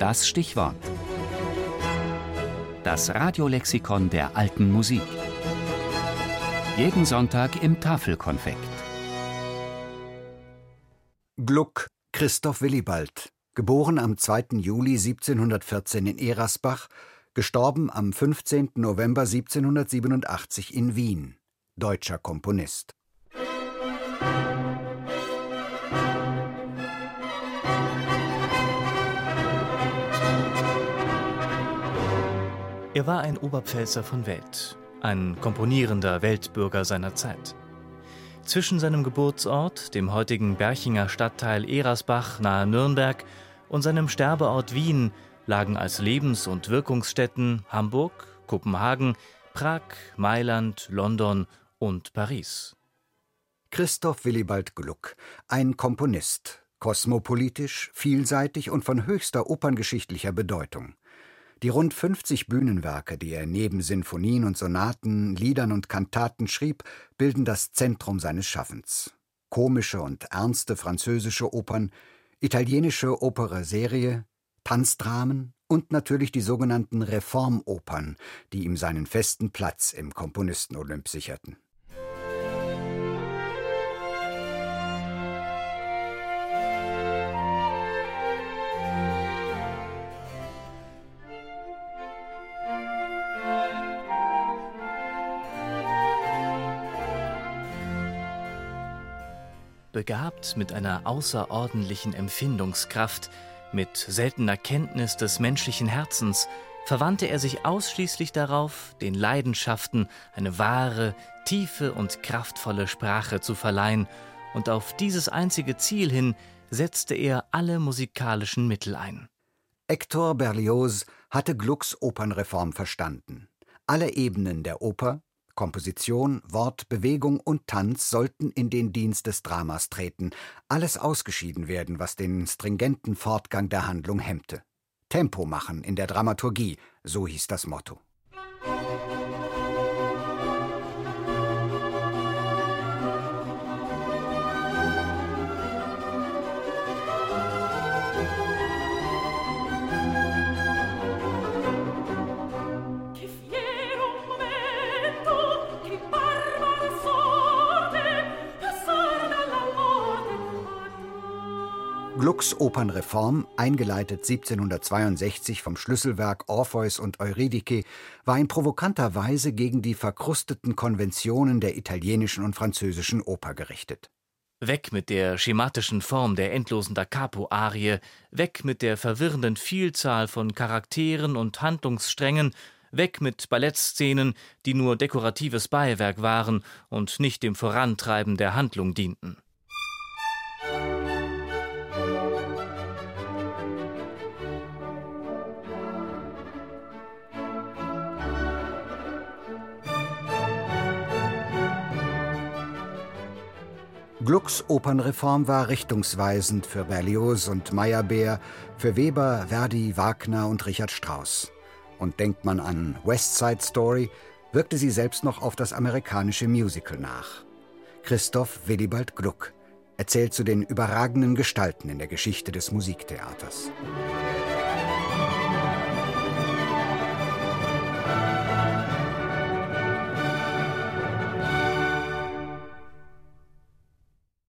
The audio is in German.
Das Stichwort. Das Radiolexikon der alten Musik. Jeden Sonntag im Tafelkonfekt. Gluck, Christoph Willibald, geboren am 2. Juli 1714 in Erasbach, gestorben am 15. November 1787 in Wien, deutscher Komponist. Er war ein Oberpfälzer von Welt, ein komponierender Weltbürger seiner Zeit. Zwischen seinem Geburtsort, dem heutigen Berchinger Stadtteil Eresbach nahe Nürnberg, und seinem Sterbeort Wien lagen als Lebens- und Wirkungsstätten Hamburg, Kopenhagen, Prag, Mailand, London und Paris. Christoph Willibald Gluck, ein Komponist, kosmopolitisch, vielseitig und von höchster operngeschichtlicher Bedeutung. Die rund 50 Bühnenwerke, die er neben Sinfonien und Sonaten, Liedern und Kantaten schrieb, bilden das Zentrum seines Schaffens. Komische und ernste französische Opern, italienische Opera Serie, Tanzdramen und natürlich die sogenannten Reformopern, die ihm seinen festen Platz im Komponisten-Olymp sicherten. Begabt mit einer außerordentlichen Empfindungskraft, mit seltener Kenntnis des menschlichen Herzens, verwandte er sich ausschließlich darauf, den Leidenschaften eine wahre, tiefe und kraftvolle Sprache zu verleihen, und auf dieses einzige Ziel hin setzte er alle musikalischen Mittel ein. Hector Berlioz hatte Glucks Opernreform verstanden. Alle Ebenen der Oper, Komposition, Wort, Bewegung und Tanz sollten in den Dienst des Dramas treten, alles ausgeschieden werden, was den stringenten Fortgang der Handlung hemmte. Tempo machen in der Dramaturgie, so hieß das Motto. Glucks Opernreform, eingeleitet 1762 vom Schlüsselwerk Orpheus und Eurydike, war in provokanter Weise gegen die verkrusteten Konventionen der italienischen und französischen Oper gerichtet. Weg mit der schematischen Form der endlosen Da Capo-Arie, weg mit der verwirrenden Vielzahl von Charakteren und Handlungssträngen, weg mit Ballettszenen, die nur dekoratives Beiwerk waren und nicht dem Vorantreiben der Handlung dienten. Glucks Opernreform war richtungsweisend für Berlioz und Meyerbeer, für Weber, Verdi, Wagner und Richard Strauss. Und denkt man an West Side Story, wirkte sie selbst noch auf das amerikanische Musical nach. Christoph Willibald Gluck erzählt zu den überragenden Gestalten in der Geschichte des Musiktheaters. Musik